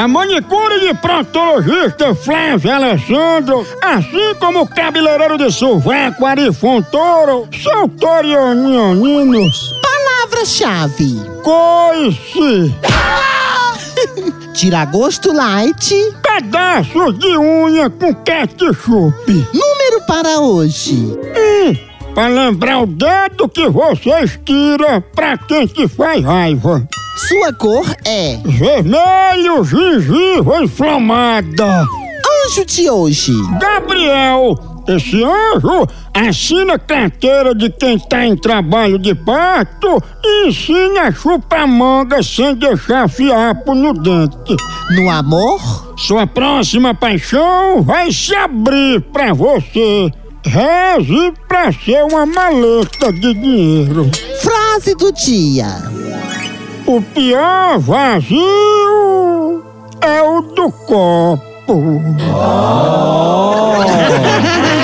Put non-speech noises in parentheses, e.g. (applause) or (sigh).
A manicure de proctologista Flávia Alessandro, assim como o cabeleireiro de sovaco Ari Fontoro, são torionioninos. Palavra-chave: Coice, (laughs) Tiragosto Light. pedaços de unha com ketchup. Número para hoje: E, pra lembrar o dedo que você estira pra quem te faz raiva. Sua cor é Vermelho, gengiva inflamada. Anjo de hoje. Gabriel, esse anjo assina carteira de quem tá em trabalho de parto e ensina a chupar manga sem deixar fiapo no dente. No amor, Sua próxima paixão vai se abrir pra você. Reze pra ser uma maleta de dinheiro. frase do dia. O pior vazio é o do copo. (laughs)